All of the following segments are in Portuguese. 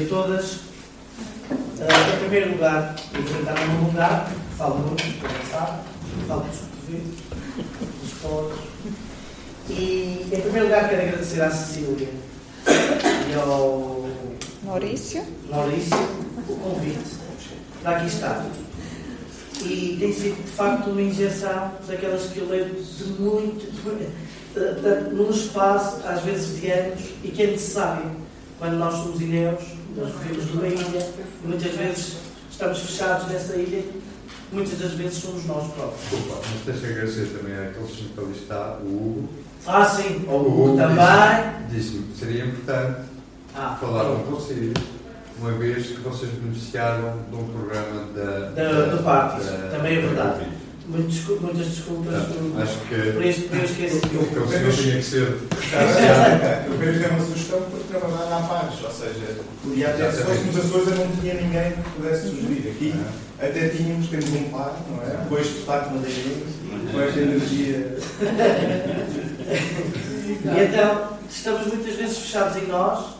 a todas. Uh, em primeiro lugar, eu vou tentar não alongar, falo muito, como sabe, falo dos cotovelos, dos colos. E, em primeiro lugar, quero agradecer à Cecília e ao Maurício, Maurício o convite para aqui estar. E tem sido, de facto, uma injeção daquelas que eu levo de muito, de num espaço, às vezes de anos, e que é necessário quando nós somos ilhéus, nós vivemos numa ilha, e muitas vezes estamos fechados nessa ilha, muitas das vezes somos nós próprios. Desculpa, mas deixa eu agradecer também àquele senhor que ali está, o Hugo. Ah, sim, o Hugo Hugo também. Disse-me que seria importante Ah, falar com vocês, uma vez que vocês beneficiaram de um programa da, Da- do da- também é da verdade. Muitas descul- muitas desculpas por, acho que por este que eu esqueci. aquele senhor tinha que ser. Eu apenas dei uma sugestão para trabalhar na pares, ou seja, podia até, se fôssemos Açores eu não tinha ninguém que pudesse sugerir. Aqui até tínhamos, temos um par, não é? Com este sotaque madeirense, com esta energia. E então, estamos muitas vezes fechados em nós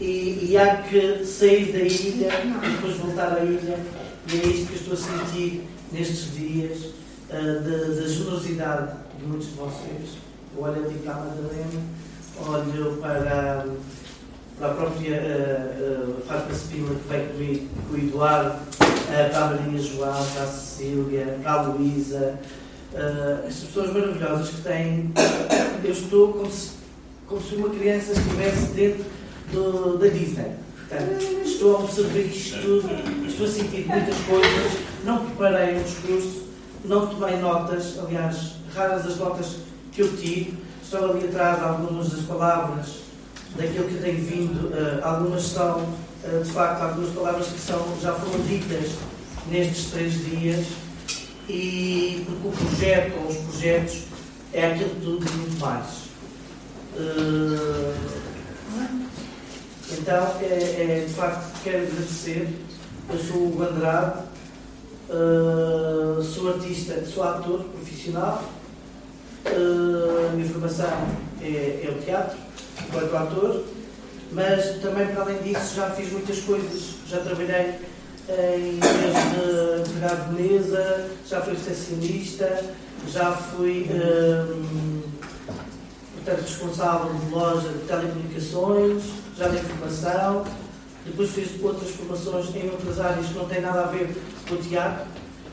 e, e há que sair da ilha e depois voltar à ilha. E é isto que eu estou a sentir nestes dias, ah, da da generosidade de muitos de vocês. Eu olho ali para a Madalena, olho para, para a própria uh, Spina que veio comigo, com o Eduardo, para a Maria João, para a Cecília, para a Luísa, estas pessoas maravilhosas que têm. Eu estou como se, como se uma criança estivesse dentro do, da Disney. Portanto, estou a observar isto tudo, estou a sentir muitas coisas, não preparei um discurso, não tomei notas, aliás, raras as notas que eu tive, estão ali atrás algumas das palavras daquilo que tenho vindo, ah, algumas são, ah, de facto, algumas palavras que são, já foram ditas nestes três dias, e porque o projeto ou os projetos é aquilo tudo e muito mais. Uh, então, é, é, de facto, quero agradecer. Eu sou o Andrade, uh, sou artista, sou ator profissional. Uh, a minha formação é, é o teatro, enquanto ator, mas também, para além disso, já fiz muitas coisas. Já trabalhei em empregado de mesa, já fui recepcionista, já fui hum, portanto, responsável de loja de telecomunicações, já dei formação, depois fiz outras formações em outras áreas que não têm nada a ver o teatro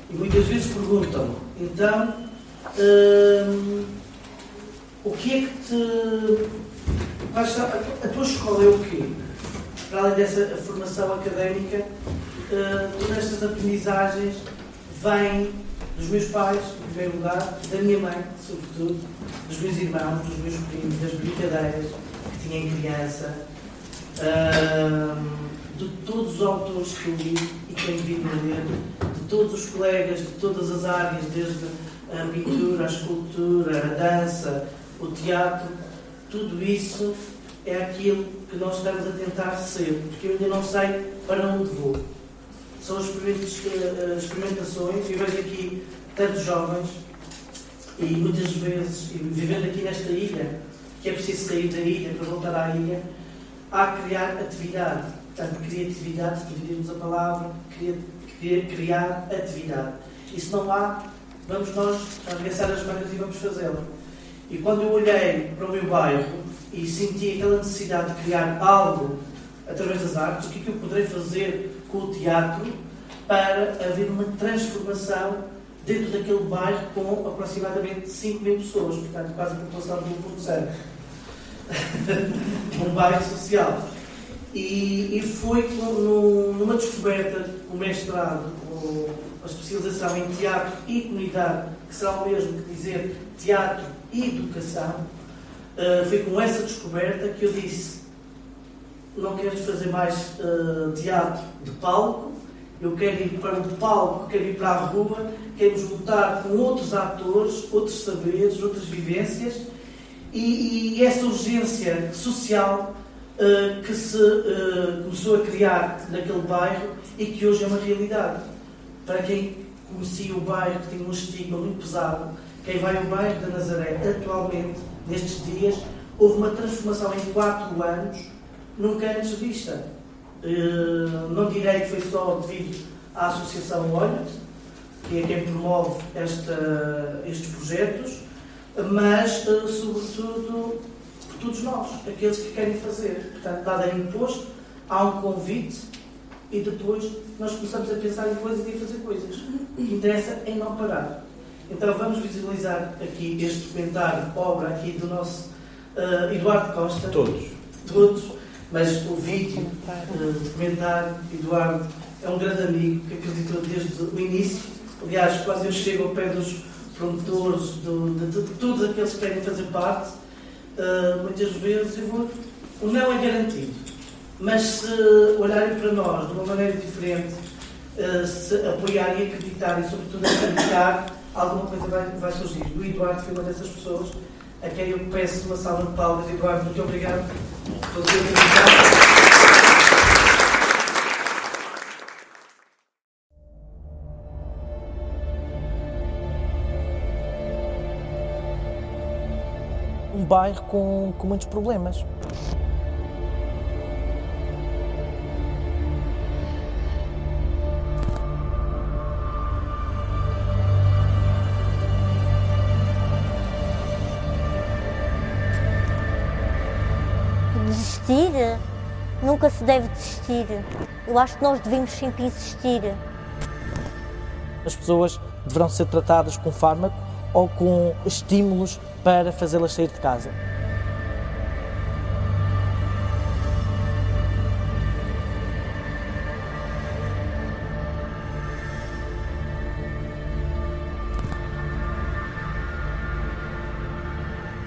e muitas vezes perguntam, então hum, o que é que te. A tua escola é o quê? Para além dessa formação académica, Uh, todas estas aprendizagens vêm dos meus pais, em primeiro lugar, da minha mãe, sobretudo, dos meus irmãos, dos meus primos, das brincadeiras que tinha em criança, uh, de todos os autores que eu li e que tenho vindo a ler, de todos os colegas de todas as áreas, desde a pintura, a escultura, a dança, o teatro, tudo isso é aquilo que nós estamos a tentar ser, porque eu ainda não sei para onde vou são as eh, experimentações e vejo aqui tantos jovens e muitas vezes, vivendo aqui nesta ilha, que é preciso sair da ilha para voltar à ilha, há a criar atividade. Portanto, criatividade, se dividirmos a palavra, cria- cria- criar atividade. E se não há, vamos nós arregaçar as mangas e vamos fazê-lo. E quando eu olhei para o meu bairro e senti aquela necessidade de criar algo através das artes, o que é que eu poderei fazer com o teatro para haver uma transformação dentro daquele bairro com aproximadamente 5 mil pessoas, portanto, quase a população de 1.7. um bairro social. E, e foi no- numa descoberta, o mestrado, com a especialização em teatro e comunidade, que será o mesmo que dizer teatro e educação, eh, foi com essa descoberta que eu disse: não quero fazer mais eh, teatro de palco, eu quero ir para o palco, quero ir para a rua, quero juntar com outros atores, outros saberes, outras vivências. E, e essa urgência social eh, que se eh, começou a criar naquele bairro e que hoje é uma realidade. Para quem conhecia o bairro, que tinha um estigma muito pesado, quem vai ao bairro da Nazaré atualmente, nestes dias, houve uma transformação em quatro anos nunca antes vista. não direi que foi só devido à Associação Olhos, que é quem promove esta, estes projetos, mas, sobretudo, por todos nós, aqueles que querem fazer. Portanto, dado é imposto, há um convite e depois nós começamos a pensar em coisas e a fazer coisas. O que interessa é não parar. Então vamos visualizar aqui este documentário, obra aqui do nosso uh, Eduardo Costa. Todos. Todos. Mas o vídeo, uh, documentário, Eduardo é um grande amigo que acreditou desde o início. Aliás, quando eu chego ao pé dos promotores, do, de, de, de, todos aqueles que querem fazer parte, uh, muitas vezes vou. O não é garantido. Mas se olharem para nós de uma maneira diferente, uh, se apoiarem e acreditarem, sobretudo acreditar, alguma coisa vai, vai surgir. O Eduardo foi uma dessas pessoas a quem eu peço uma salva de palmas. Eduardo, muito obrigado por ter um bairro com, com muitos problemas. Desistir? Nunca se deve desistir. Eu acho que nós devemos sempre insistir. As pessoas deverão ser tratadas com fármaco ou com estímulos para fazê-las sair de casa.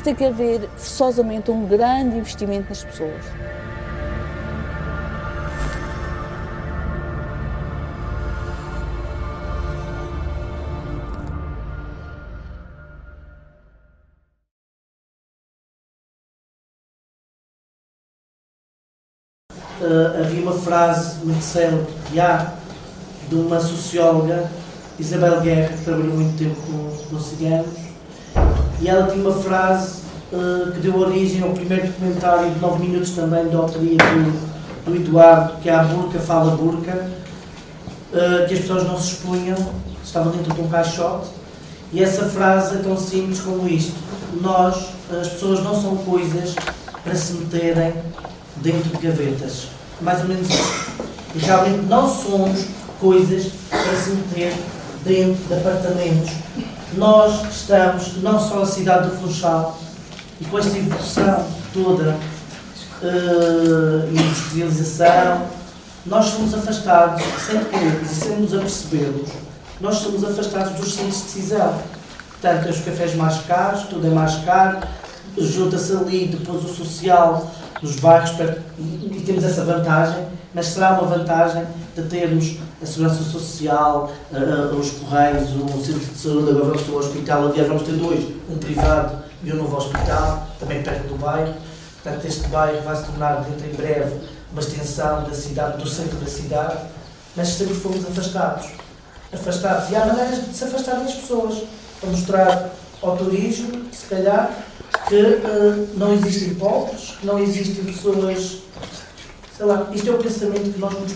Tem que haver forçosamente um grande investimento nas pessoas. Frase muito célebre que há de uma socióloga, Isabel Guerra, que trabalhou muito tempo com, com ciganos, e ela tinha uma frase uh, que deu origem ao primeiro documentário de 9 minutos também, da autoria do, do Eduardo, que é a Burca Fala Burca, uh, que as pessoas não se expunham, estavam dentro de um caixote, e essa frase é tão simples como isto. Nós, as pessoas não são coisas para se meterem dentro de gavetas. Mais ou menos isso. E realmente não somos coisas para se meter dentro de apartamentos. Nós estamos, não só na cidade do Funchal, e com esta evolução toda, uh, industrialização, nós somos afastados, sem querermos e sem nos apercebermos, nós somos afastados dos centros de decisão. Portanto, os cafés mais caros, tudo é mais caro, junta-se ali depois o social nos bairros e temos essa vantagem, mas será uma vantagem de termos a segurança social, uh, os correios, o centro de saúde, agora vamos ter o hospital, aliás vamos ter dois, um privado e um novo hospital, também perto do bairro. Portanto, este bairro vai se tornar dentro em breve uma extensão da cidade, do centro da cidade, mas sempre fomos afastados. Afastados. E há maneiras de se afastar das pessoas, para mostrar ao turismo, se calhar, que uh, não existem povos, que não existem pessoas. Sei lá, isto é o pensamento que nós nos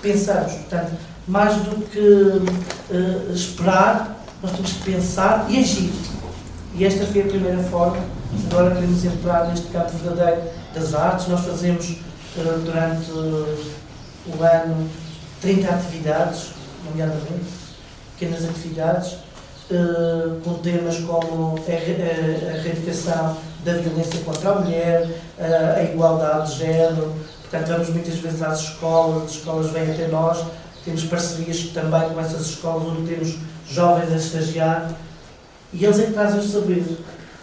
pensamos. Portanto, mais do que uh, esperar, nós temos que pensar e agir. E esta foi a primeira forma. Agora queremos entrar neste campo verdadeiro das artes. Nós fazemos uh, durante o ano 30 atividades, nomeadamente, pequenas atividades com temas como a, a erradicação da violência contra a mulher, uh, a igualdade de género. Portanto, vamos muitas vezes às escolas, as escolas vêm até nós, temos parcerias também com essas escolas onde temos jovens a estagiar e eles é que trazem o saber.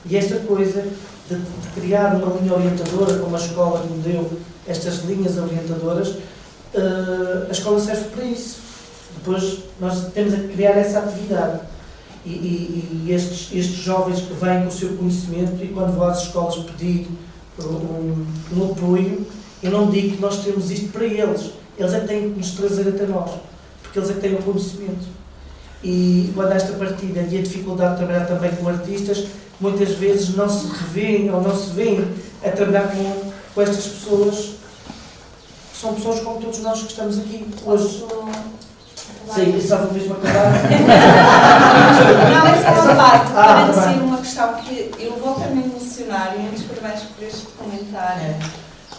E esta coisa de, de, criar uma linha orientadora, como a escola que me deu estas linhas orientadoras, uh, a escola serve para isso. Depois nós temos a criar essa atividade e, e, e estes, estes jovens que vêm com o seu conhecimento e quando vão às escolas pedir um, um apoio, eu não digo que nós temos isto para eles, eles é que têm que nos trazer até nós, porque eles é que têm o conhecimento. E quando há esta partida e a dificuldade de trabalhar também com artistas, muitas vezes não se revêem ou não se veem a trabalhar com, com estas pessoas que são pessoas como todos nós que estamos aqui hoje. Sim, isso só vou mesmo acabar. Não, essa é uma parte. Ah, Para tá dizer bem. uma questão que eu volto a me emocionar e antes parabéns por este comentário. É.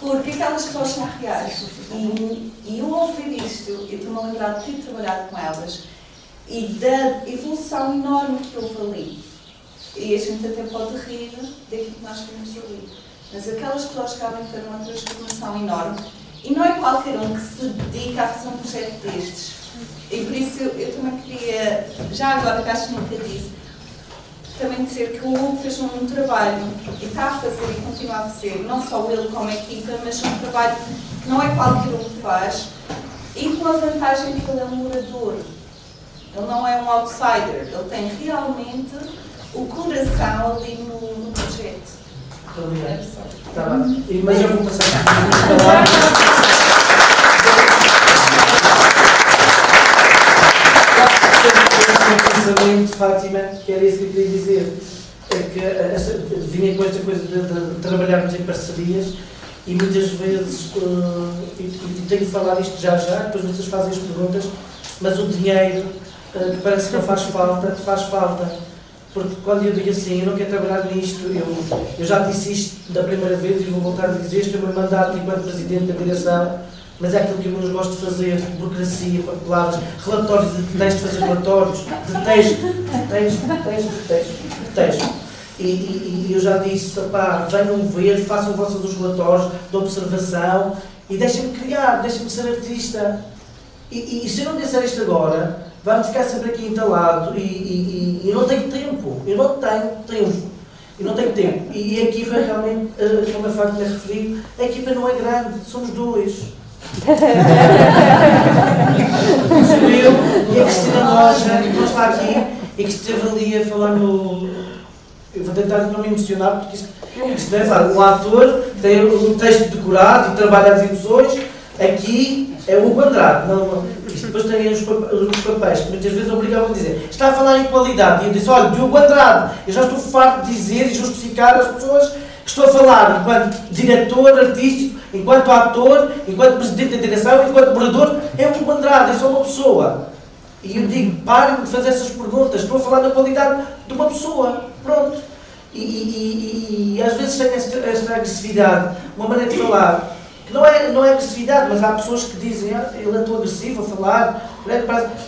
Porque aquelas pessoas são reais. E, e eu ouvir isto, eu estou-me a lembrar de ter trabalhado com elas e da evolução enorme que houve ali. E a gente até pode rir daquilo que nós vimos ali. Mas aquelas pessoas que realmente fizeram uma transformação enorme. E não é qualquer um que se dedica a fazer um projeto destes. E por isso eu, também queria, já agora que acho que nunca disse, também dizer que o Hugo fez um, trabalho e está a fazer e continua a fazer, não só ele como a equipa, mas um trabalho que não é qualquer um que faz e com a vantagem de que ele é um morador. Ele não é um outsider, ele tem realmente o coração ali no, no projeto. Muito obrigado. Era só. Tá bem. Mas eu vou passar O pensamento, Fátima, que era isso que eu queria dizer. É que eh, vinha com esta coisa de, de trabalharmos em parcerias e muitas vezes, eh, e, e tenho falado isto já já, depois vocês fazem as perguntas, mas o dinheiro que parece que não faz falta, faz falta. Porque quando eu digo assim, eu não quero trabalhar nisto, eu, eu já disse isto da primeira vez e vou voltar a dizer isto, é o meu mandato enquanto Presidente da Direção, mas é aquilo que eu menos gosto de fazer, burocracia, papeladas, relatórios, detesto fazer relatórios, detesto, detesto, detesto, detesto, detesto. E, e, e eu já disse, pá, venham ver, façam vossos os relatórios de observação e deixem-me criar, deixem-me ser artista. E, e, se eu não disser isto agora, vamos ficar sempre aqui entalado e, eu não tenho tempo, eu não tenho tempo. Eu não tenho tempo. E a equipa realmente, eh, como a Fátima referiu, a equipa não é grande, somos dois. Sou eu e a Cristina Roja, que não está aqui e que esteve ali a falar no. Eu vou tentar não me emocionar porque isto, isto é fácil. O ator tem o texto decorado e trabalha as emoções. Aqui é o Hugo Andrade. Não, isto depois tem os, pap- os papéis que muitas vezes obrigavam a dizer. Está a falar em qualidade. E eu disse: olha, Diogo Andrade, eu já estou farto de dizer e justificar às pessoas estou a falar enquanto diretor artístico, enquanto ator, enquanto presidente da direção, enquanto morador. É o Hugo Andrade, eu sou uma pessoa. E eu digo, parem de fazer essas perguntas, estou a falar na qualidade de uma pessoa. Pronto. E, e- e- e às vezes tem esta, esta agressividade, uma maneira de falar, que não é, não é agressividade, mas há pessoas que dizem, ah, ele é tão agressivo a falar,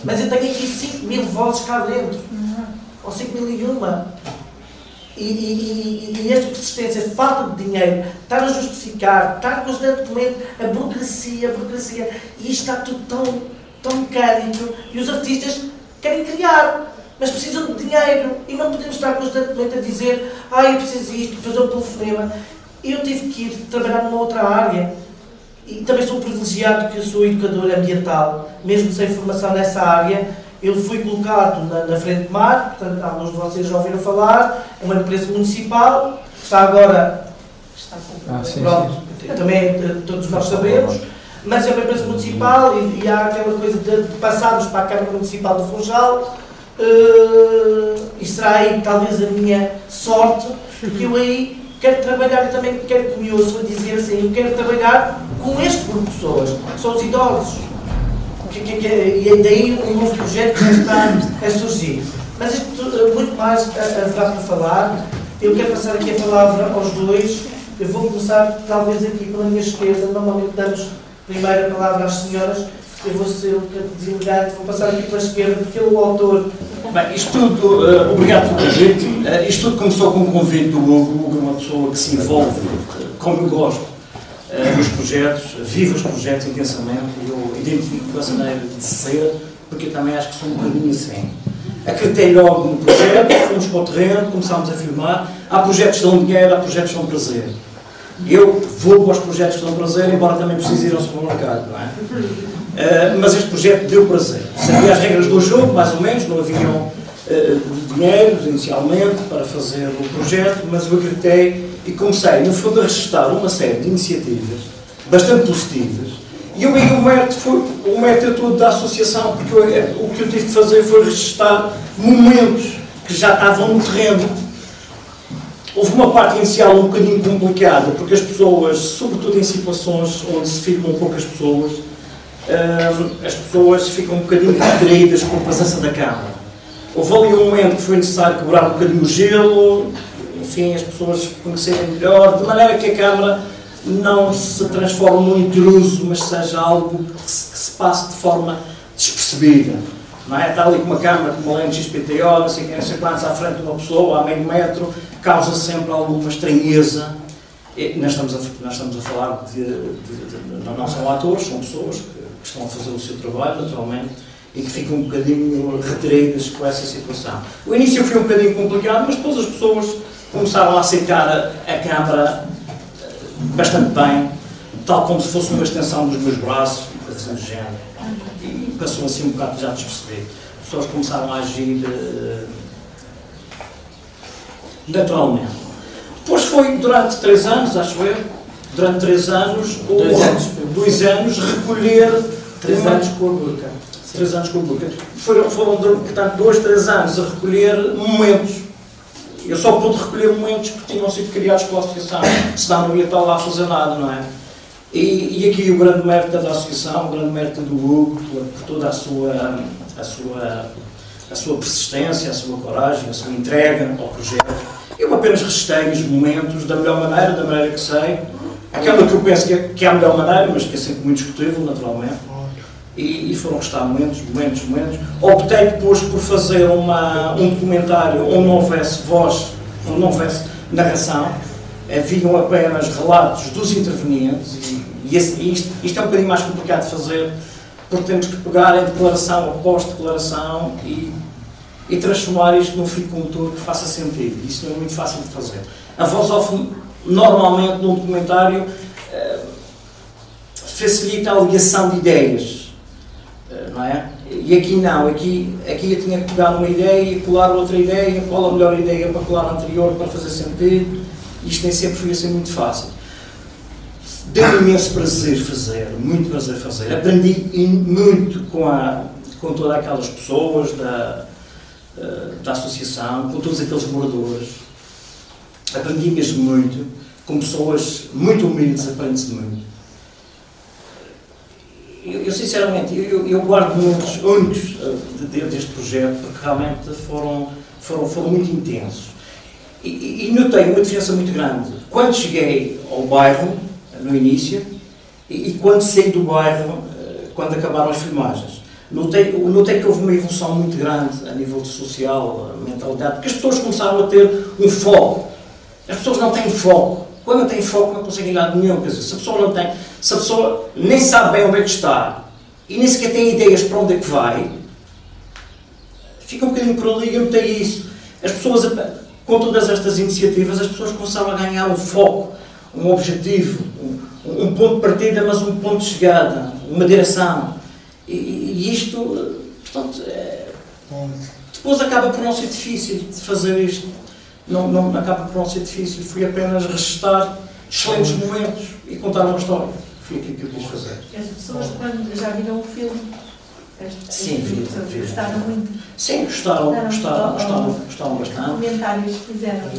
mas eu tenho aqui 5 mil vozes cá dentro, ou 5 mil e uma. E, e- e- e esta persistência, falta de dinheiro, estar a justificar, estar constantemente a burocracia, a burocracia, e isto está tudo tão, tão mecânico, e os artistas querem criar, mas precisam de dinheiro, e não podemos estar constantemente a dizer, ah, eu preciso disto, fazer um telefonema. Eu tive que ir trabalhar numa outra área, e também sou privilegiado que eu sou educador ambiental, mesmo sem formação nessa área, eu fui colocado na, na frente de mar, portanto, alguns de vocês já ouviram falar, é uma empresa municipal, está agora, Ah, sim, pronto, também eh, todos nós sabemos, mas é uma empresa municipal e, e há aquela coisa de, de passarmos para a Câmara Municipal do Funchal, eh, e será aí talvez a minha sorte, que eu aí quero trabalhar, também quero que me ouçam a dizer assim, eu quero trabalhar com este grupo de pessoas, que são os idosos. Que, que, que, e é daí um novo projeto que está a surgir. Mas isto, eh, muito mais eh, haverá para falar. Eu quero passar aqui a palavra aos dois. Eu vou começar, talvez, aqui pela minha esquerda. Normalmente damos primeiro a palavra às senhoras. Eu vou ser um bocadinho deselegante, vou passar aqui pela esquerda, porque é o autor. Bem, isto tudo, eh, obrigado pelo convite. Eh, isto tudo começou com o convite do Hugo. Hugo é uma pessoa que se envolve, eh, como eu gosto, eh, nos projetos, vive os projetos intensamente. Eu identifico com essa maneira de ser, porque eu também acho que sou um bocadinho assim. Acreditei logo no projeto, fomos para o terreno, começámos a filmar. Há projetos que dão dinheiro, há projetos que dão prazer. Eu vou para os projetos que dão prazer, embora também precise ir ao supermercado, não é? Uh, mas este projeto deu prazer. Sabia as regras do jogo, mais ou menos, não haviam uh, dinheiros inicialmente para fazer o projeto, mas eu acreditei e comecei, no fundo, a registrar uma série de iniciativas bastante positivas. E eu aí o mérito foi o mérito é todo da associação, porque eu, eh, o que eu tive de fazer foi registrar momentos que já estavam no terreno Houve uma parte inicial um bocadinho complicada, porque as pessoas, sobretudo em situações onde se filmam poucas pessoas, as pessoas ficam um bocadinho retraídas com a presença da câmara. Houve ali um momento que foi necessário quebrar um bocadinho o gelo, enfim, as pessoas conhecerem melhor, de maneira que a câmara não se transforme num intruso, mas seja algo que se, que se passe de forma despercebida. Não é? Está ali com uma câmara, com uma lente XPTO, não sei, não sei quantos, à frente de uma pessoa, a meio metro, causa sempre alguma estranheza. E nós, estamos a, nós estamos a falar de, de, de, não são atores, são pessoas que, que estão a fazer o seu trabalho, naturalmente, e que ficam um bocadinho retraídas com essa situação. O início foi um bocadinho complicado, mas depois as pessoas começaram a aceitar a, a Câmara bastante bem, tal como se fosse uma extensão dos meus braços, coisas do género. E passou assim um bocado já a desperceber. As pessoas começaram a agir uh, naturalmente. Depois foi durante três anos, acho eu, durante três anos, dois, anos, dois anos recolher. Três uma, anos com a burca três anos com o Lucas. Foram, foram, portanto, dois, três anos a recolher momentos. Eu só pude recolher momentos que tinham sido criados pela associação, senão não ia estar lá a fazer nada, não é? E, e aqui o grande mérito da associação, o grande mérito do Hugo, por, por toda a sua, a, sua, a sua persistência, a sua coragem, a sua entrega ao projeto. Eu apenas registei os momentos da melhor maneira, da maneira que sei, aquela que eu penso que é, que é a melhor maneira, mas que é sempre muito discutível, naturalmente e, e foram restar momentos, momentos, momentos. Optei depois por fazer uma, um documentário onde não houvesse voz, onde não houvesse narração, haviam apenas relatos dos intervenientes e, e esse, isto, isto é um bocadinho mais complicado de fazer porque temos que pegar em declaração após declaração e, e transformar isto num fio condutor que faça sentido. Isso não é muito fácil de fazer. A voz off, normalmente, num documentário, eh, facilita a ligação de ideias não é? E aqui não, aqui, aqui eu tinha que pegar uma ideia e colar outra ideia, qual a melhor ideia para colar a anterior para fazer sentido. Isto nem sempre foi assim muito fácil. Deu imenso prazer fazer, muito prazer fazer. Aprendi muito com, a, com todas aquelas pessoas da, eh, da associação, com todos aqueles moradores. Aprendi mesmo muito, com pessoas muito humildes, aprende-se muito eu, eu sinceramente, eu, eu, guardo momentos únicos eh, de, deste projeto, porque realmente foram, foram, foram muito intensos. E, e, notei uma diferença muito grande. Quando cheguei ao bairro, no início, e, e quando saí do bairro, eh, quando acabaram as filmagens. Notei, notei que houve uma evolução muito grande a nível social, mentalidade, porque as pessoas começaram a ter um foco. As pessoas não têm foco. Quando não têm foco, não conseguem ir lado nenhum. Quer dizer, se a pessoa não tem, se a pessoa nem sabe bem onde é que está e nem sequer tem ideias para onde é que vai, fica um bocadinho por ali. Eu notei isso. As pessoas, com todas estas iniciativas, as pessoas começaram a ganhar um foco, um objetivo, um, um ponto de partida, mas um ponto de chegada, uma direção. E, e isto, portanto, é, depois acaba por não ser difícil de fazer isto não, não acaba por não ser difícil, fui apenas restar excelentes momentos e contar uma história. Foi aquilo que eu quis fazer. As pessoas, quando já viram o filme, Sim, vi, vi. Gostaram muito? Sim, gostaram, gostaram, gostaram, gostaram bastante. Comentários que fizeram.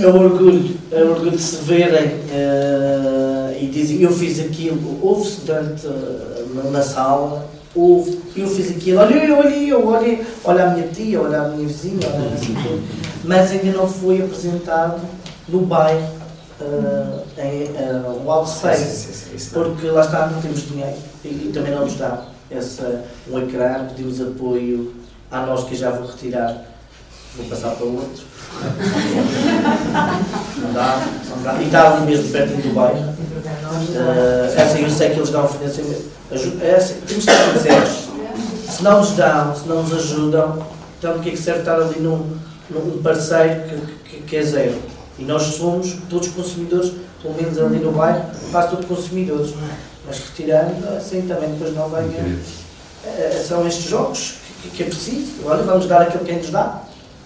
É um orgulho, é um orgulho de se verem uh, e dizem eu fiz aquilo. Houve-se durante uh, na sala houve, eu fiz aquilo, olha, eu olhei, eu olhei, olha a minha tia, olha a minha vizinha, olha assim tudo, mas ainda não foi apresentado no bairro, uh, em uh, Wall Space, porque lá está, não temos dinheiro e, e também não nos dá essa, um ecrã, pedimos apoio a nós que já vou retirar, vou passar para outro. Não dá, não dá. E está ali mesmo pertinho do bairro. Uh, essa eu sei que eles dão financiamento essa, temos que ser sinceros. Se não nos dão, se não nos ajudam, então o que é que serve estar ali num, num parceiro que, que, que é zero? E nós somos todos consumidores, pelo menos ali no bairro, quase todos consumidores. Mas retirando, assim também depois não venha. É, são estes jogos que, é preciso. Olha, vamos dar aquilo que nos dá.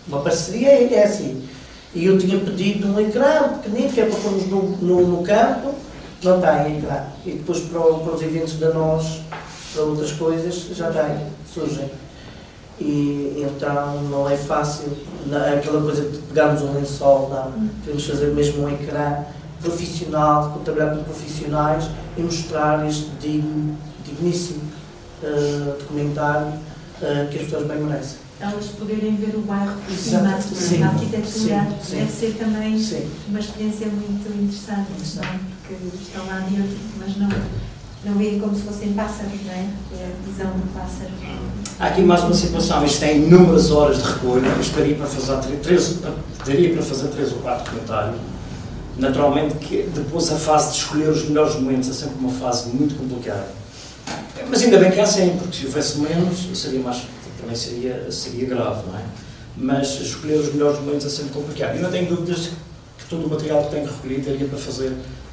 Uma parceria é, é assim. E eu tinha pedido um ecrã pequenino, que é para pormos no, no, no campo, não têm ecrã. E depois para, para os eventos da nós, para outras coisas, já têm, surgem. E então não é fácil aquela coisa de pegarmos um lençol, não. Queremos fazer mesmo um ecrã profissional, trabalhar com profissionais e mostrar este digno, digníssimo uh, documentário uh, que as pessoas bem merecem. Elas poderem ver o bairro por cima, sim, a arquitetura, sim, deve ser também uma experiência muito interessante, não? porque estão lá dentro, mas não, não veem como se fossem pássaros, não é? É a visão do pássaro. Há aqui mais uma situação, isto tem inúmeras horas de recolha, estaria para fazer três, teria para fazer três ou quatro comentários. Naturalmente que depois a fase de escolher os melhores momentos é sempre uma fase muito complicada. Mas ainda bem que é assim, porque se houvesse menos, seria mais, também seria, seria grave, não é? Mas escolher os melhores momentos é sempre complicado. E não tenho dúvidas que todo o material que tenho recolhido teria para fazer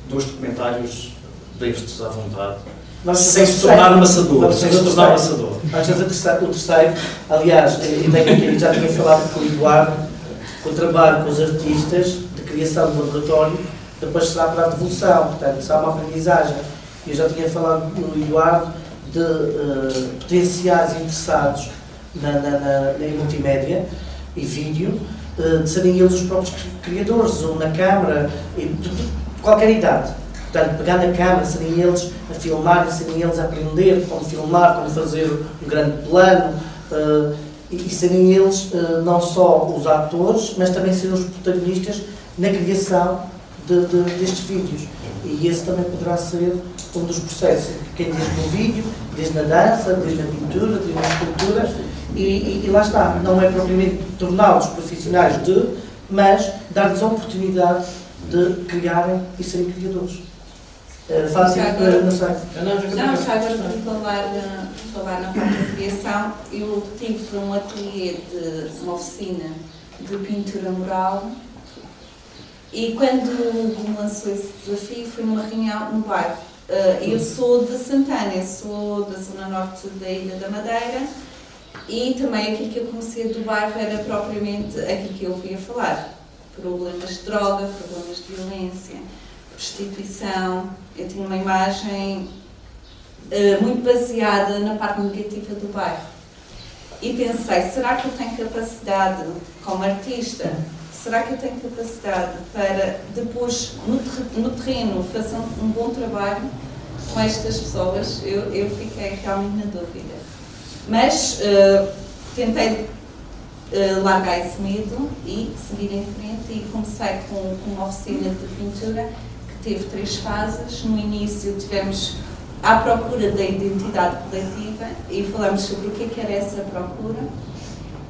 dois documentários destes à vontade. Vamos sem se tornar amassador. Sem se tornar amassador. Vamos fazer o terceiro. Aliás, e tenho já tinha falado com o Eduardo, com o trabalho com os artistas de criação do laboratório, depois será para a devolução, portanto, será uma aprendizagem. Eu já tinha falado com o Eduardo de uh, potenciais interessados na, na, na, na multimédia e vídeo, uh, de serem eles os próprios criadores, ou na câmara, de, de qualquer idade Portanto, pegar na câmera, serem eles a filmar, serem eles a aprender como filmar, como fazer um grande plano, uh, e, e serem eles uh, não só os atores, mas também serem os protagonistas na criação de, de, destes vídeos. E esse também poderá ser um dos processos, quem desde no vídeo, desde na dança, desde na pintura, desde na escultura, e, e, e lá está, não é propriamente torná-los profissionais de, mas dar-lhes a oportunidade de criarem e serem criadores. Uh, fácil, agora, não sei. Não, já agora para falar, falar na parte da criação, eu tive um ateliê de uma oficina de pintura mural e quando me lançou esse desafio foi numa reunião no bairro. Uh, eu sou de Santana, sou da zona norte da Ilha da Madeira e também aquilo que eu conhecia do bairro era propriamente aquilo que eu ouvia falar. Problemas de droga, problemas de violência prostituição. Eu tinha uma imagem uh, muito baseada na parte negativa do bairro. E pensei, será que eu tenho capacidade, como artista, será que eu tenho capacidade para depois, no, no terreno, fazer um, um, bom trabalho com estas pessoas? Eu, eu fiquei realmente na dúvida. Mas uh, tentei uh, largar esse medo e seguir em frente e comecei com, com uma oficina de pintura teve três fases. No início tivemos à procura da identidade coletiva e falamos sobre o é que era essa procura.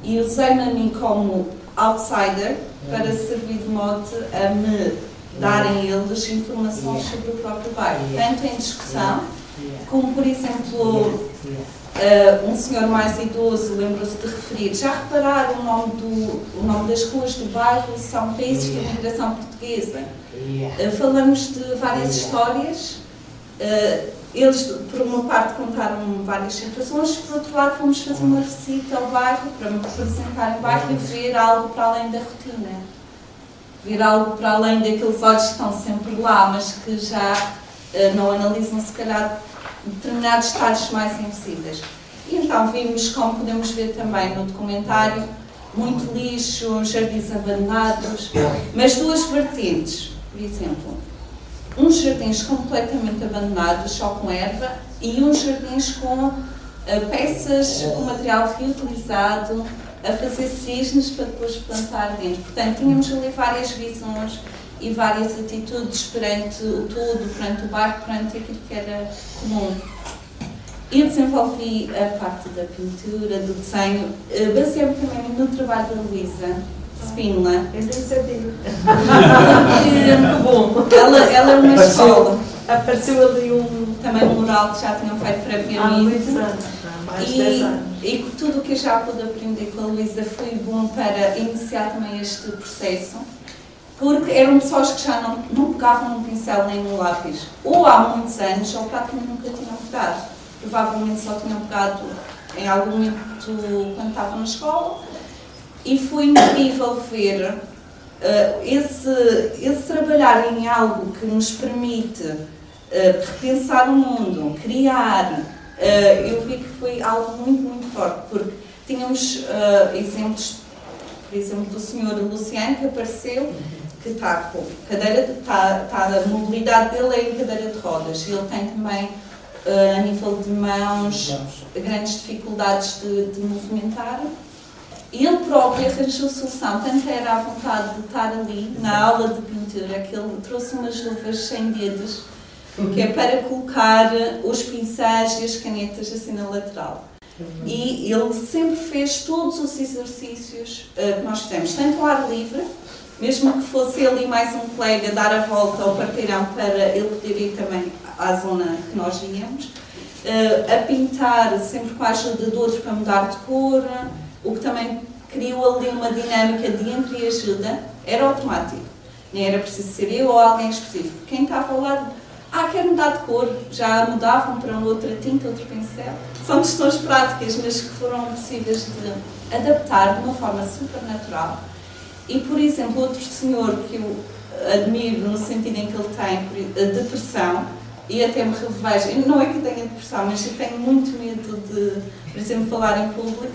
E usei-me a mim como outsider para servir de mote a me darem eles informações sobre o próprio bairro, tanto em discussão, como por exemplo Uh, um senhor mais idoso lembrou-se de referir. Já repararam o nome, do, o nome das ruas do bairro? São países de imigração portuguesa. Uh, falamos de várias histórias. Uh, eles, por uma parte, contaram várias situações, por outro lado, fomos fazer uma visita ao bairro para me representar o bairro e ver algo para além da rotina. Ver algo para além daqueles olhos que estão sempre lá, mas que já não analisam, se calhar, determinados detalhes mais invisíveis. E então vimos, como podemos ver também no documentário, muito lixo, jardins abandonados, mas duas vertentes, por exemplo, uns jardins completamente abandonados, só com erva, e uns jardins com uh, peças, com material reutilizado, a fazer cisnes para depois plantar dentro. Portanto, tínhamos ali várias visões e várias atitudes perante o todo, perante o bairro, perante aquilo que era comum. Eu desenvolvi a parte da pintura, do desenho, eh, baseei-me também no trabalho da Luísa Spínola. Eu nem sabia. Bom. Ela, ela é uma apareceu, escola. Apareceu ali um, também um mural que já tinham feito previamente. Ah, e, e tudo o que eu já pude aprender com a Luísa foi bom para iniciar também este processo porque eram pessoas que já não, não pegavam no pincel nem no lápis, ou há muitos anos, ou praticamente nunca tinham pegado. Provavelmente só tinham pegado em algum momento quando estavam na escola, e foi incrível ver uh, esse, esse trabalhar em algo que nos permite uh, repensar o mundo, criar. Uh, eu vi que foi algo muito, muito forte, porque Tínhamos exemplos, por exemplo, do senhor Luciano que apareceu, que está com cadeira, está, está, a mobilidade dele é em cadeira de rodas. Ele tem também, uh, a nível de mãos, grandes dificuldades de, de movimentar. Ele próprio arranjou solução, tanto era a vontade de estar ali na aula de pintura, que ele trouxe umas luvas sem dedos, que é para colocar os pincéis e as canetas assim na lateral. E ele sempre fez todos os exercícios uh, que nós fizemos, tanto ao ar livre, mesmo que fosse ele e mais um colega dar a volta ao parteirão para ele poder ir também à zona que nós íamos, uh, a pintar sempre com a ajuda de outros para mudar de cor, o que também criou ali uma dinâmica de entre ajuda, era automático. Nem era preciso ser eu ou alguém específico. Quem estava ao lado, ah, quer mudar de cor, já mudavam para outra tinta, outro pincel. São questões práticas, mas que foram possíveis de adaptar de uma forma super natural. E, por exemplo, outro senhor que eu admiro no sentido em que ele tem depressão, e até me revejo, não é que tenha depressão, mas eu tenho muito medo de, por exemplo, falar em público,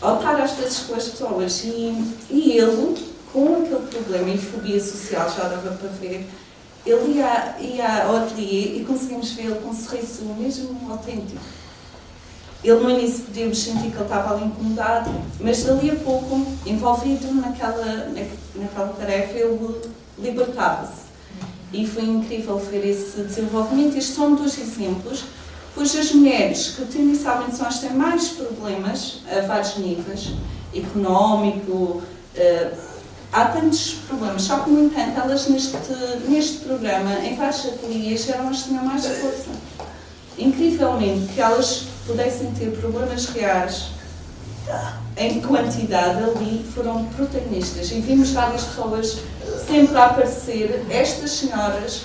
ao estar às vezes com as pessoas e, e ele, com aquele problema e fobia social, já dava para ver, ele ia, ia ao ateliê e conseguimos vê-lo com um sorriso mesmo autêntico. Ele no início podíamos sentir que ele estava ali incomodado, mas dali a pouco, envolvido naquela, naquela tarefa, ele libertava-se. E foi incrível ver esse desenvolvimento. Estes são dois exemplos pois as mulheres que inicialmente são as que têm mais problemas a vários níveis, económico, uh, há tantos problemas, só que, no entanto, elas neste, neste programa, em vários ateliês, eram as que tinham mais força. Incrivelmente, que elas pudessem ter problemas reais em quantidade ali, foram protagonistas. E vimos várias pessoas sempre a aparecer. Estas senhoras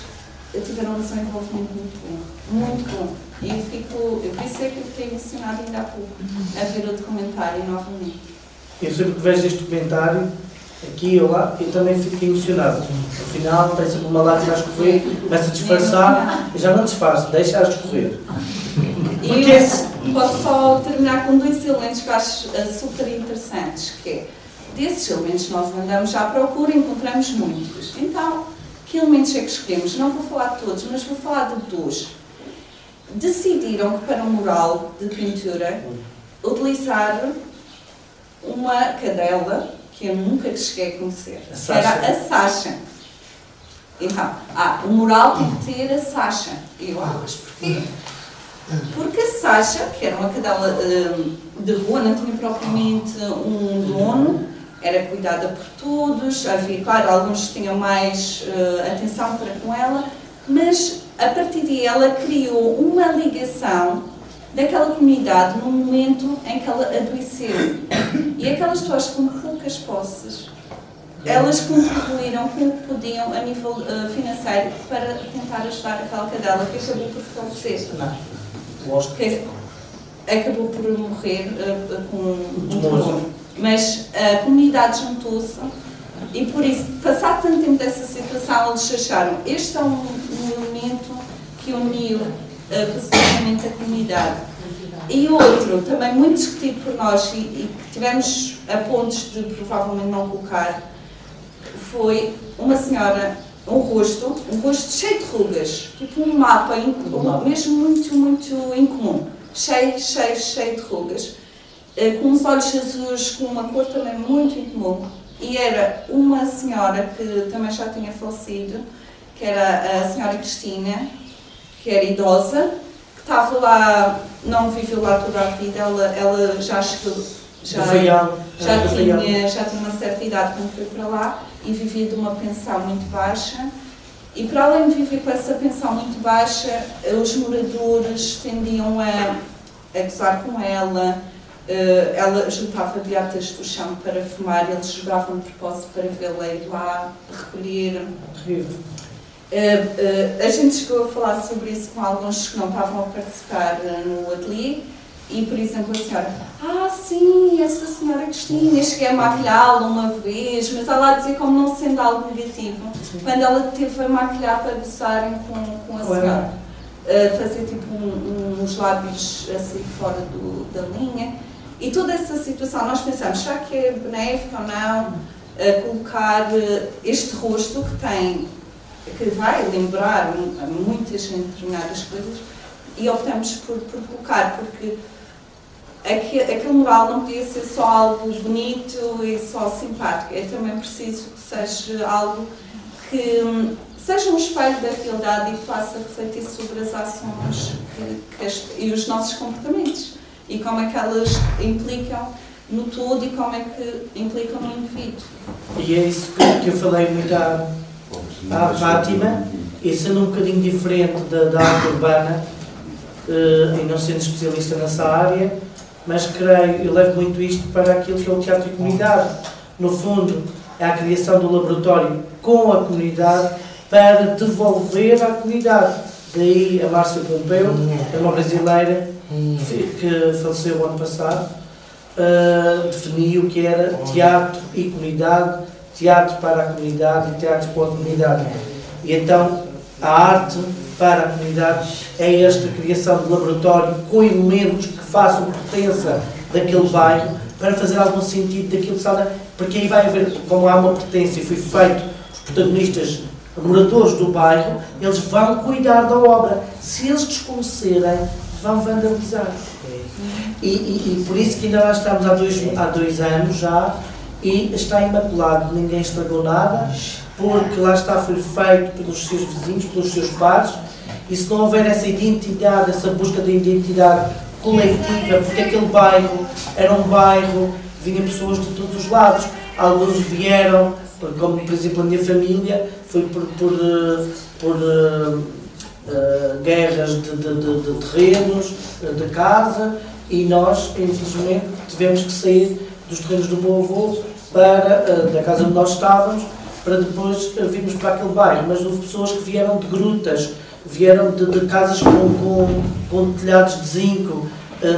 tiveram um desenvolvimento muito bom, muito bom. E eu fico, eu isso é que eu fiquei emocionada ainda há pouco a ver o documentário novamente. Eu sempre que vejo este documentário, aqui ou lá, eu também fico emocionado. Afinal, tem sempre uma lágrima a escorrer, começa a disfarçar, e já não disfarça, deixa-a escorrer. E eu posso só terminar com dois elementos que eu acho uh, super interessantes, que é, desses elementos nós andamos à procura e encontramos muitos. Então, que elementos é que escolhemos? Não vou falar de todos, mas vou falar de dois decidiram que para um mural de pintura utilizar uma cadela que eu nunca cheguei a conhecer. A Era a Sasha. Então, ah, o mural tem que ter a Sasha. E eu, ah, mas porquê? Porque Sasha, que era uma cadela hum, de rua, não tinha propriamente um dono, era cuidada por todos, havia, claro, alguns tinham mais uh, atenção para com ela, mas a partir daí ela criou uma ligação daquela comunidade no momento em que ela adoeceu. E aquelas pessoas com poucas posses, elas contribuíram com o que podiam a nível uh, financeiro para tentar ajudar aquela cadela que acabou por falecer. Não. Que acabou por morrer uh, com um tumor. Mas a comunidade juntou-se e por isso, passado tanto tempo dessa situação, eles acharam este é um, um elemento que uniu uh, a comunidade. E outro, também muito discutido por nós e, e que tivemos a pontos de provavelmente não colocar, foi uma senhora, um rosto, um rosto cheio de rugas, tipo um mapa, um, mesmo muito, muito incomum, cheio, cheio, cheio de rugas, uh, com os olhos azuis, com uma cor também muito incomum. E era uma senhora que também já tinha falecido, que era a senhora Cristina, que era idosa, que estava lá, não viveu lá toda a vida, ela, ela já chegou, já, já, tinha, já tinha uma certa idade quando foi para lá e vivia de uma pensão muito baixa. E para além de viver com essa pensão muito baixa, os moradores tendiam a, a gozar com ela, Uh, ela juntava beatas do chão para fumar, eles jogavam de propósito para vê-la ir lá recolher. Uh, uh, a gente chegou a falar sobre isso com alguns que não estavam a participar no ateliê e, por exemplo, a senhora, ah, sim, essa senhora Cristina, cheguei a maquilhá-la uma vez, mas ela dizia como não sendo algo negativo, sim. quando ela teve a maquilhar para gozarem com, com a senhora, fazer tipo um, uns lábios assim fora do, da linha E toda essa situação, nós pensamos, será que é benéfico ou não uh, colocar uh, este rosto que tem, que vai lembrar a muita gente determinadas coisas, e optamos por, por colocar, porque aquele, aquele mural não podia ser só algo bonito e só simpático, é também preciso que seja algo que hum, seja um espelho da realidade e faça refletir sobre as ações que, que as, e os nossos comportamentos. E como é que elas implicam no todo e como é que implicam no indivíduo. E é isso que, eu falei muito à, à Fátima, e sendo um bocadinho diferente da, da arte urbana, uh, e não sendo especialista nessa área, mas creio, eu levo muito isto para aquilo que é o teatro e comunidade. No fundo, é a criação do laboratório com a comunidade para devolver à comunidade. Daí a Márcia Pompeu, é uma brasileira que faleceu o ano passado, uh, definiu que era teatro e comunidade, teatro para a comunidade e teatro com a comunidade. E então a arte para a comunidade é esta criação de laboratório com elementos que façam pertença daquele bairro para fazer algum sentido daquilo que está porque aí vai haver, como há uma pertença e foi feito, os protagonistas moradores do bairro, eles vão cuidar da obra. Se eles desconhecerem, vão vandalizar. E, e, e, por isso que ainda lá estamos há dois, há dois anos já e está imaculado, ninguém estragou nada, porque lá está, foi feito pelos seus vizinhos, pelos seus pares, e se não houver essa identidade, essa busca de identidade coletiva, porque aquele bairro era um bairro, vinham pessoas de todos os lados, alguns vieram, como por exemplo a minha família, foi por, por, eh, por, uh, uh, guerras de, de, de, de terrenos, de casa, e nós, infelizmente, tivemos que sair dos terrenos do meu avô para, uh, da casa onde nós estávamos, para depois virmos para aquele bairro. Mas houve pessoas que vieram de grutas, vieram de, de casas com, com, com, telhados de zinco,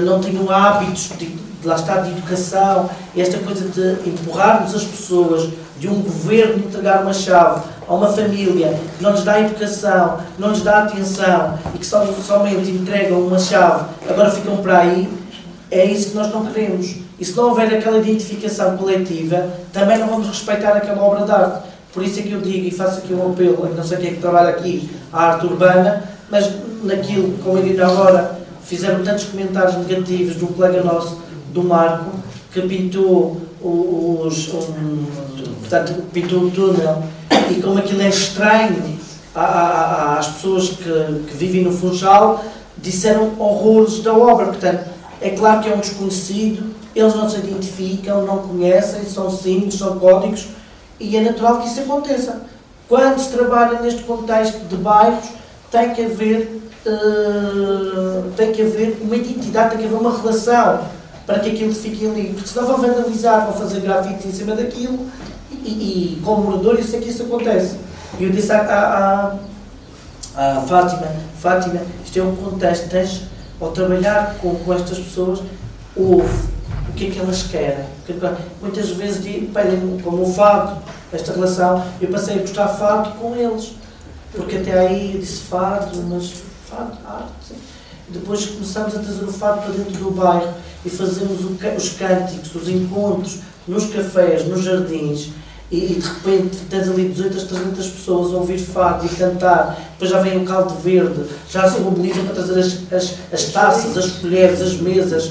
não tinham hábitos de, lá está, de educação, esta coisa de empurrarmos as pessoas de um governo entregar uma chave a uma família que não lhes dá educação, não lhes dá atenção e que só, somente entregam uma chave, agora ficam para aí, é isso que nós não queremos. E se não houver aquela identificação coletiva, também não vamos respeitar aquela obra de arte. Por isso é que eu digo e faço aqui um apelo, não sei quem é que trabalha aqui, a arte urbana, mas naquilo, como eu digo agora, fizeram tantos comentários negativos de um colega nosso, do Marco, que pintou os, um, portanto, pintou o túnel e como aquilo é estranho às pessoas que, que vivem no Funchal, disseram horrores da obra. Portanto, é claro que é um desconhecido, eles não se identificam, não conhecem, são símbolos, são códigos e é natural que isso aconteça. Quando se trabalha neste contexto de bairros, tem que haver, uh, tem que haver uma identidade, tem que haver uma relação para que aquilo fique ali. Porque senão vão vandalizar, vão fazer grafites em cima daquilo e, e como morador eu sei que isso acontece. E eu disse à, à, à Fátima, Fátima, isto é um contexto, tens, ao trabalhar com, com estas pessoas, ouve o que é que elas querem. Muitas vezes pedem, como o fado, esta relação, eu passei a gostar fado com eles. Porque até aí eu disse fado, mas fado, arte. Depois começamos a trazer o fado para dentro do bairro e fazemos os cânticos, os encontros nos cafés, nos jardins, e, e, de repente tens ali 200, 300 pessoas a ouvir fado e cantar, depois já vem o caldo verde, já se mobilizam para trazer as, as, as taças, as colheres, as mesas.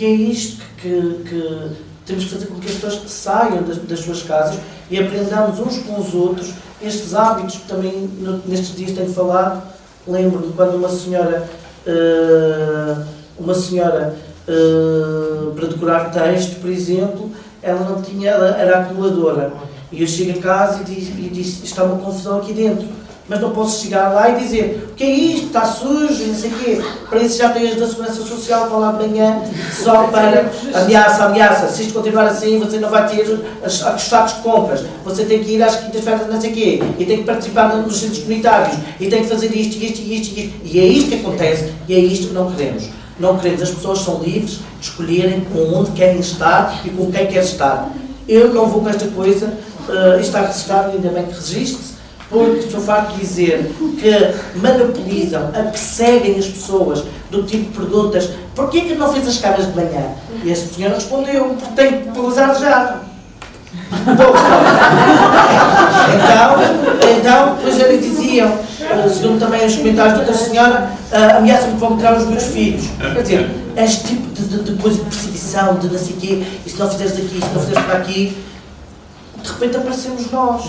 E, é isto que, que, que, temos que fazer com que as pessoas saiam das, das suas casas e aprendamos uns com os outros estes hábitos que também no, nestes dias tenho falado. Lembro-me quando uma senhora. Uh, uma senhora uh, para decorar texto, por exemplo, ela não tinha, ela era acumuladora. E eu chego a casa e e disse está uma confusão aqui dentro. Mas não posso chegar lá e dizer o que é isto, está sujo, não sei o quê. Para isso já tem as da Segurança Social vão lá de manhã só para ameaça, ameaça. Se isto continuar assim, você não vai ter os acostados de compras. Você tem que ir às quintas-feiras, não sei o quê. E tem que participar nos centros comunitários. E tem que fazer isto, isto, isto, isto. E é isto que acontece. E é isto que não queremos. Não queremos, as pessoas são livres de escolherem com onde querem estar e com quem querem estar. Eu não vou com esta coisa, uh, está registrado, ainda bem que registre-se, farto de dizer que manipulizam, a perseguem as pessoas do tipo de perguntas, porquê que não fez as câmaras de manhã? E esse senhor respondeu, porque tem que usar já. então, então, depois eles diziam, eh, segundo também os comentários de outra senhora, uh, ameaçam que vão tirar os meus filhos. Quer dizer, este tipo de, de, de coisa de perseguição, de não sei quê, e se não fizeres aqui, se não fizeres para aqui, de repente aparecemos nós.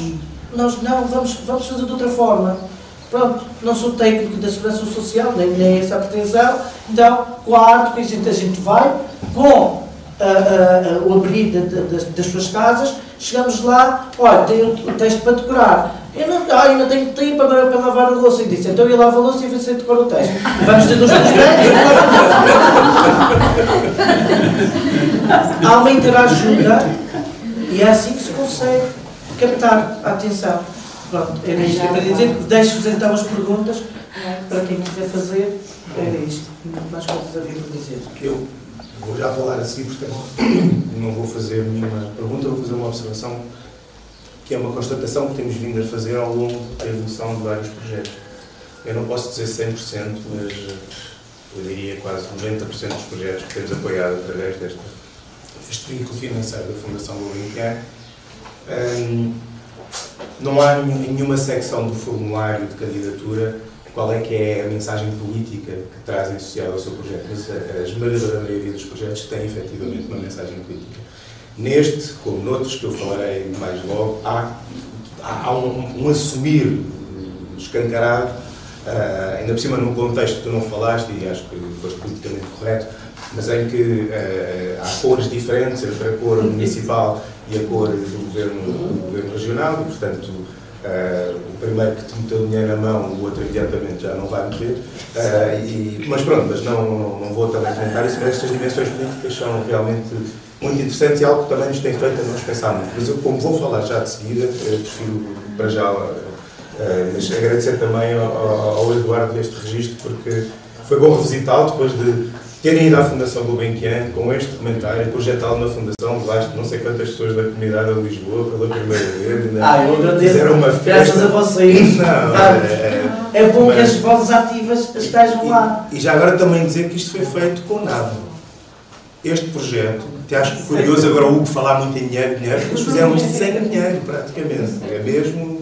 Nós não, vamos, vamos fazer de outra forma. Pronto, não sou técnico da segurança social, nem, nem essa a pretensão, então, quarto, que a gente, a gente vai com uh, uh, o abrir de, de, de, das suas casas, chegamos lá, olha, tem o texto para decorar. Eu não, ah, ainda tenho tempo agora para lavar a louça. E disse, então eu lavo a louça e vou ser decorar o texto. Vamos ter dois constantes. Há uma interajuda e é assim que se consegue captar a atenção. Pronto, era isto queria dizer. Deixo-vos então as perguntas para quem quiser fazer. Era isto. Mais coisas havia para dizer. Eu vou já falar assim, portanto, não vou fazer nenhuma pergunta, vou fazer uma observação que é uma constatação que temos vindo a fazer ao longo da evolução de vários projetos. Eu não posso dizer 100%, mas eu diria quase 90% dos projetos que temos apoiado através deste, deste veículo financeiro da Fundação Gulbenkian. Não há nenhuma secção do formulário de candidatura. Qual é que é a mensagem política que trazem associada ao seu projeto, mas a esmagadora maioria dos projetos tem efetivamente uma mensagem política. Neste, como noutros que eu falarei mais logo, há, há um, um assumir escancarado, uh, ainda por cima num contexto que tu não falaste, e acho que foste politicamente correto, mas em que uh, há cores diferentes entre a cor municipal e a cor do governo, do governo regional, e portanto Uh, o primeiro que te meteu dinheiro na mão, o outro imediatamente já não vai meter. Uh, mas pronto, mas não, não, não vou também comentar isso, mas estas dimensões políticas são realmente muito interessantes e algo que também nos tem feito a nos pensar muito. Mas eu, como vou falar já de seguida, prefiro para já. Mas agradecer também ao, ao Eduardo este registro, porque foi bom revisitá-lo depois de terem ido à Fundação Gulbenkian com este comentário, projetá-lo na Fundação, levaste não sei quantas pessoas da comunidade de Lisboa pela primeira vez. Né? Ah, eu agradeço. Fizeram uma festa. Graças a vocês. Não, é, é, bom mas, que as vozes ativas estejam e, lá. E já agora também dizer que isto foi feito com nada. Este projeto, te acho curioso agora o Hugo falar muito em dinheiro, dinheiro, eles fizeram isto sem dinheiro, praticamente. É mesmo,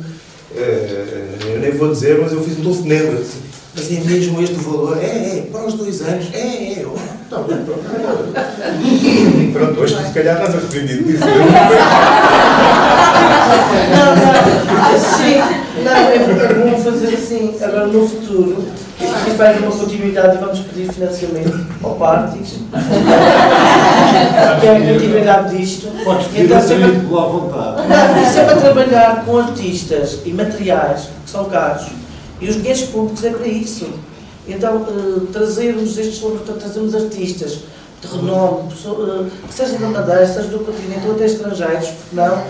é, eu nem vou dizer, mas eu fiz um telefonema. Assim, mas é mesmo este valor? É, é, para os dois anos. É, é. Está bem, pronto. Pronto, hoje se calhar estás arrependido disso. Não, não, sim, não, é bom fazer assim. Agora no futuro, e vai haver uma continuidade e vamos pedir financiamento ao Partis. que é a continuidade disto. Podes pedir então, sempre, à vontade. Não, sempre a trabalhar com artistas e materiais que são caros e os guias públicos é para isso. Então, uh, trazermos estes trazermos artistas de renome, uh, que seja da Madeira, seja do continente ou até estrangeiros, porque não?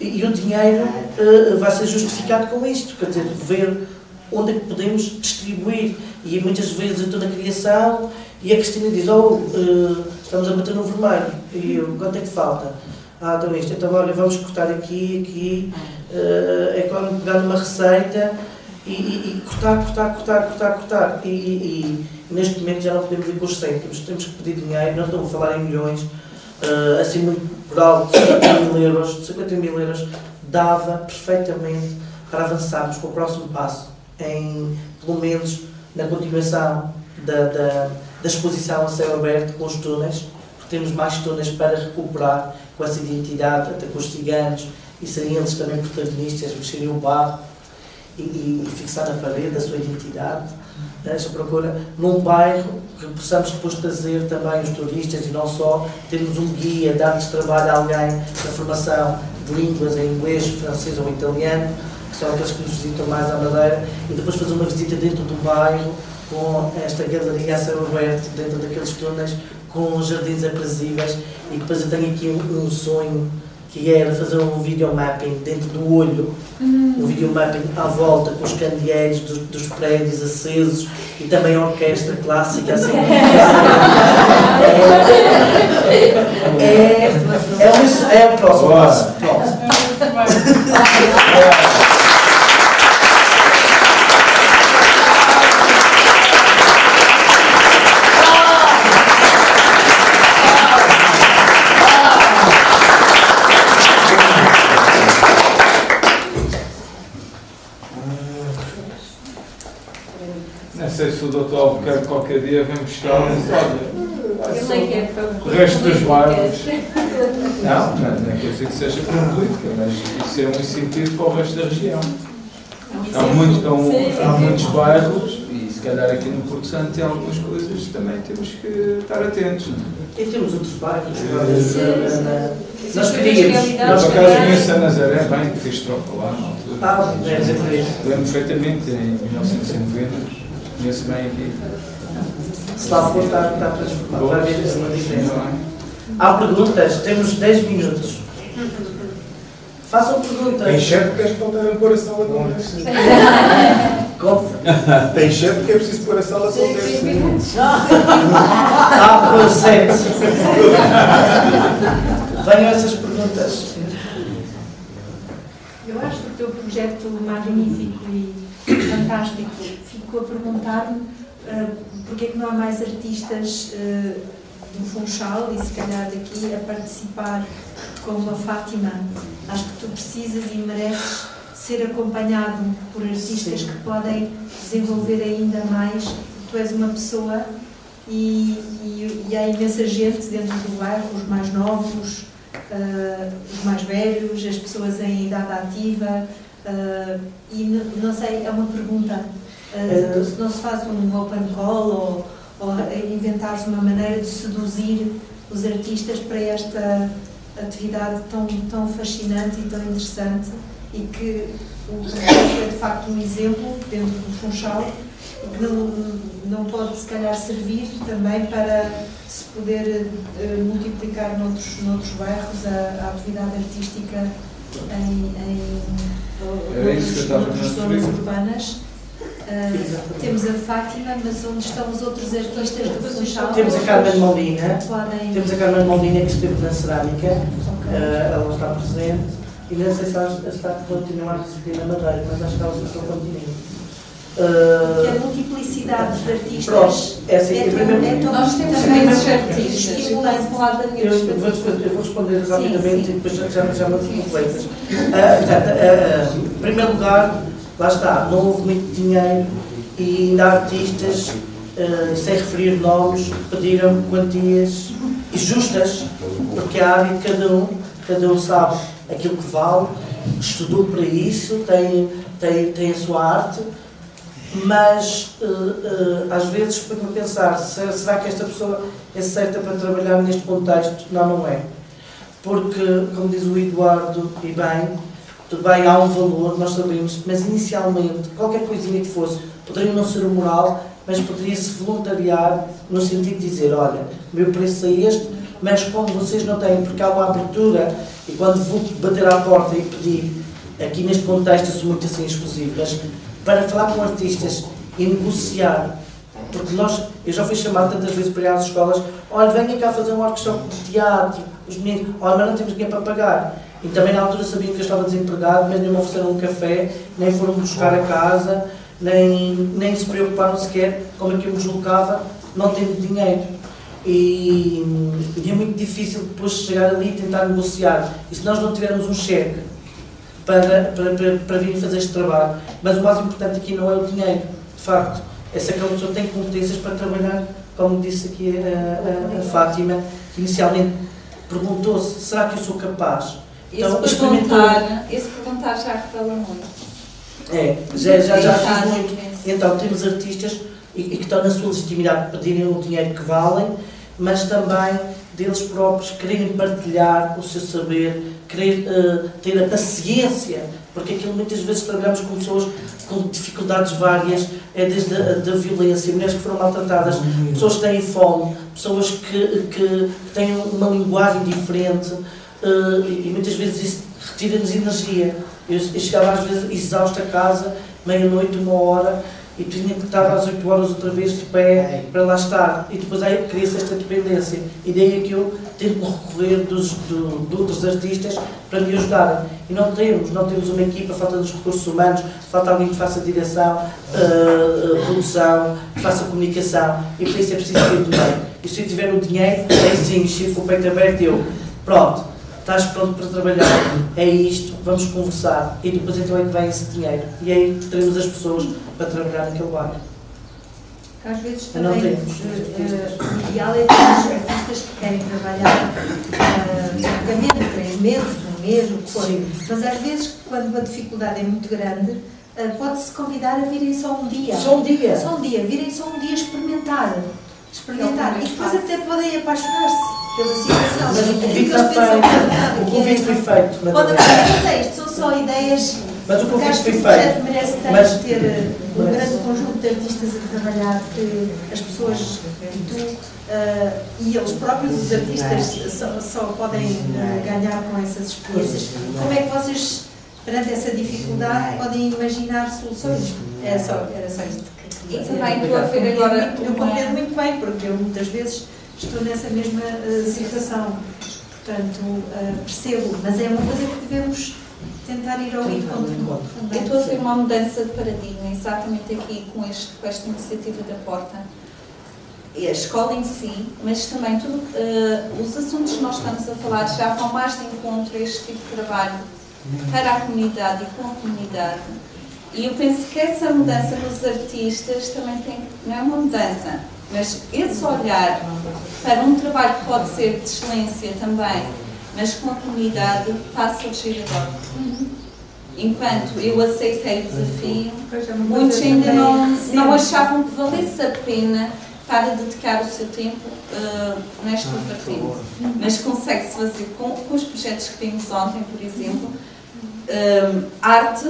E, e o dinheiro uh, vai ser justificado com isto, quer dizer, ver onde é que podemos distribuir. E muitas vezes eu estou na criação e a Cristina diz: Oh, estamos a bater no vermelho. E eu, quanto é que falta? Ah, então isto. Então, olha, vamos cortar aqui, aqui. é como pegar numa receita e, e, cortar, cortar, cortar, cortar, cortar. E, e, neste momento já não podemos ir com os cêntimos, temos que pedir dinheiro, não estamos a falar em milhões, uh, assim muito por alto, 50 mil euros, 50 mil euros dava perfeitamente para avançarmos para o próximo passo, em, pelo menos na continuação da, da, da exposição a céu aberto com os túneis, porque temos mais túneis para recuperar com essa identidade, até com os ciganos, e serem eles também protagonistas, mexerem o barro e, e, fixar na parede a sua identidade, esta procura, num bairro que possamos depois trazer também os turistas e não só, termos um guia, dar-lhes trabalho a alguém na formação de línguas em inglês, francês ou italiano, que são aqueles que nos visitam mais à Madeira, e depois fazer uma visita dentro do bairro com esta galeria a céu aberto, dentro daqueles túneis, com jardins aprazíveis, e depois eu tenho aqui um, um sonho que era fazer um videomapping dentro do olho, uhum. um videomapping à volta com os candeeiros dos, dos, prédios acesos e também a orquestra clássica assim. é, é, é, o, é o próximo passo. Albuquerque qualquer dia vem buscar e olha, é é o resto dos bairros. Não, não, não quer dizer que seja para política, mas isso é um incentivo para o resto da região. Há, muito, há, um- há muitos bairros, e se calhar aqui no Porto Santo tem algumas coisas que também temos que estar atentos. E temos outros bairros. Nós queríamos. realidades. por acaso, conheço a Nazaré bem, que fiz tropa lá na altura. Ah, é, é. Lembro perfeitamente, em 1990, conheço bem aqui. Se lá for, está, está transformado. Vai haver uma diferença. Há perguntas? Temos 10 minutos. Façam perguntas. Tem chefe porque é que não devem pôr a sala com 10 Como? Tem chefe porque é preciso pôr a sala com 10 minutos. Por 7. Venham essas perguntas. Eu acho que o teu projeto magnífico e fantástico. Fico a perguntar-me ah, porque é que não há mais artistas ah, do Funchal e se calhar daqui a participar como a Fátima. Acho que tu precisas e mereces ser acompanhado por artistas que podem desenvolver ainda mais. Tu és uma pessoa e, e, e há imensa gente dentro do bairro, os mais novos, ah, os mais velhos, as pessoas em idade ativa. ah, e n- não sei, é uma pergunta. Eh, se não se faz um open call ou, ou inventares uma maneira de seduzir os artistas para esta atividade tão, tão fascinante e tão interessante e que o é de facto um exemplo dentro do Funchal que não, não pode se calhar servir também para se poder eh, multiplicar noutros, noutros bairros a, a atividade artística em, em a noutras referir. zonas urbanas. Ah, temos a Fátima, mas onde estão os outros artistas do Funchal? Temos a Carmen Molina. Podem... Temos a Carmen Molina que esteve na cerâmica. Eh, ela está presente. E não sei se ela está a continuar a residir na Madeira, mas acho que ela está continua. que Uh, a multiplicidade de artistas Pronto, é assim, é primeiro- é tão Nós temos também imensos artistas. estimulante. Para lado da minha eu, eu, vou, eu vou responder rapidamente e depois já, já, já me completas. Ah, portanto, ah, ah, em primeiro lugar, lá está, não houve muito dinheiro e ainda artistas, ah, sem referir nomes, pediram quantias justas, porque a área de cada um, cada um sabe aquilo que vale, estudou para isso, tem, tem, tem a sua arte, mas eh, eh, às vezes põe-me a pensar, se- será que esta pessoa é certa para trabalhar neste contexto? Não, não é. Porque, como diz o Eduardo, e bem, tudo bem, há um valor, nós sabemos, mas inicialmente, qualquer coisinha que fosse, poderia não ser o moral, mas poderia-se voluntariar no sentido de dizer, olha, o meu preço é este, mas como vocês não têm, porque há uma abertura, e quando vou bater à porta e pedir, aqui neste contexto eu sou muito assim exclusivo, mas para falar com artistas e negociar, porque nós, eu já fui chamado tantas vezes para ir às escolas, olha, venha cá fazer um workshop de teatro, os meninos, olha, mas não temos dinheiro para pagar. E também na altura sabiam que eu estava desempregado, mas nem me ofereceram um café, nem foram buscar a casa, nem, nem se preocuparam sequer como é que eu me deslocava, não tendo dinheiro. E, e é muito difícil depois chegar ali e tentar negociar. E se nós não tivermos um cheque para, para, para, para vir fazer este trabalho, mas o mais importante aqui não é o dinheiro, de facto, é se aquela pessoa tem competências para trabalhar, como disse aqui a, a, a Fátima, que inicialmente perguntou-se, será que eu sou capaz? Então, Esse perguntar, esse perguntar já revela muito. É, já, já, já fiz muito. Então, temos artistas e, e que estão na sua legitimidade de pedirem o dinheiro que valem, mas também deles próprios quererem partilhar o seu saber, querer eh, ter a paciência, porque aquilo muitas vezes trabalhamos com pessoas com dificuldades várias, é desde a da violência, mulheres que foram maltratadas, pessoas que têm fome, pessoas que, que têm uma linguagem diferente, eh, e muitas vezes isso retira-nos energia. Eu, eu chegava às vezes exausto a casa, meia-noite, uma hora, e tinha que estar às 8 horas outra vez de pé para lá estar. E depois aí cria-se esta dependência. E daí é que eu tento recorrer dos, do, de outros artistas para me ajudarem. E não temos, não temos uma equipa, falta-nos recursos humanos, falta alguém que faça direção, uh, produção, que faça comunicação. E para isso é preciso ter dinheiro. E se eu tiver o dinheiro, aí sim, se for peito aberto, eu, pronto, estás pronto para trabalhar, é isto, vamos conversar. E depois então é que vem esse dinheiro. E aí teremos as pessoas para trabalhar naquele bairro. Às vezes também tenho. eh, o ideal é ter os artistas que querem trabalhar uh, longamente, três meses, um mês, o que for. Mas às vezes, quando a dificuldade é muito grande, eh, pode-se convidar a virem só um dia. Só um dia? Só um dia, virem só um dia experimentar. Experimentar. É E depois até podem apaixonar-se pela situação. Mas o convite está feito. é O que convite é- foi feito. Pode mas é isto, são só ideias. Mas o convite foi feito. merece tanto Mas- ter eh, um mas- grande conjunto de artistas a trabalhar, que as pessoas e tu eh, e eles próprios, os artistas, só, só podem eh, ganhar com essas experiências. Como é que vocês, perante essa dificuldade, podem imaginar soluções? Era só, era só isto estou a ver agora Eu compreendo muito bem, porque eu muitas vezes estou nessa mesma eh, situação. Portanto, eh, percebo, mas é uma coisa que devemos tentar ir ao encontro. Eu estou a ver uma mudança de paradigma, exatamente aqui com, este, com esta iniciativa da Porta. E a escola em si, mas também tudo, eh, os assuntos que nós estamos a falar já vão mais de encontro a este tipo de trabalho para a comunidade e com a comunidade. E eu penso que essa mudança nos artistas também tem, não é uma mudança, mas esse olhar para um trabalho que pode ser de excelência também, mas com a comunidade, passa a surgir agora. Enquanto eu aceitei o desafio, muitos ainda não, não achavam que valesse a pena para dedicar o seu tempo uh, nesta vertente. Mas consegue-se fazer com, com os projetos que vimos ontem, por exemplo, um, arte,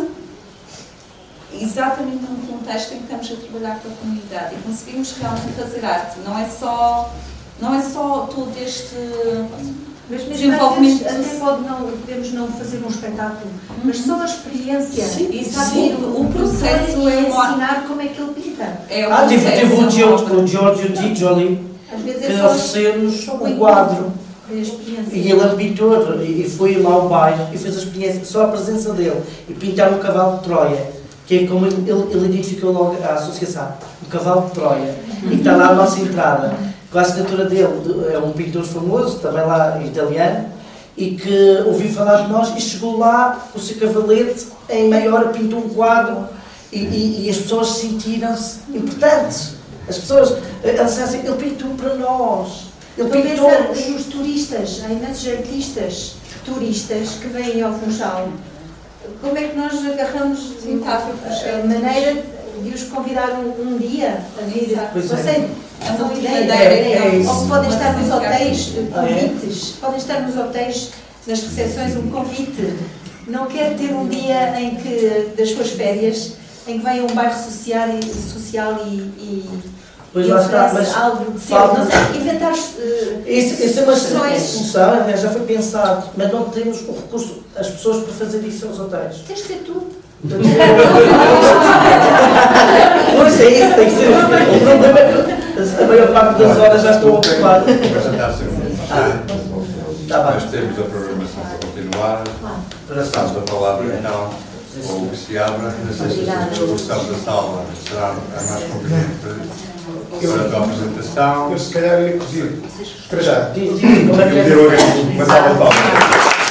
exatamente num contexto em que estamos a trabalhar com a comunidade e conseguimos realmente fazer arte. Não é só, não é só todo este Mas mesmo desenvolvimento. vezes até pode não, podemos não fazer um espetáculo, mas só a experiência, Sim, exato, sim, o, o processo é é ensinar como é que ele pinta. É o Ah, tive, processo, teve é o uma Giorgio, obra. o Giorgio vezes que é ofereceu-nos o um quadro. E ele é pintor e e foi lá ao bairro e fez a experiência, só a presença dele e pintar um cavalo de Troia, que é como ele, ele identificou logo a associação, um cavalo de Troia, e que está lá a nossa entrada. Com a assinatura dele, de- é um pintor famoso, também lá italiano, e que ouviu falar de nós e chegou lá o seu cavalete, em meia hora pintou um quadro e, e- e as pessoas sentiram-se importantes. As pessoas, eles disseram assim, ele pintou para nós. Ele pintou pensar nos turistas, há imensos artistas turistas que vêm ao Funchal. Como é que nós agarramos Tentar a, maneira de os convidar um, dia a vir? Não é. sei, A são multimaneira ideias. é- é isso. Ou podem estar nos Uma hotéis, eh, é? convites. Podem estar nos hotéis, nas recepções, um convite. Não quer ter um dia em que, das suas férias, em que venha um bairro social e, social e, e, Pois lá está, mas algo de seu. falta- Não sei, inventar eh, Isso, isso é uma solução, já foi pensado, mas não temos o recurso, as pessoas para fazer isso aos hotéis. Tens de ser tu. Pois é isso, tem que ser. O problema é que a maior parte das horas já estou ocupado. Mas está a ser um Tá bem. Nós temos a programação para continuar. Passamos a palavra então ao que se abra. Não sei se a discussão da sala será a mais conveniente para, para a apresentação. Eu se calhar ia pedir, para já, de palmas.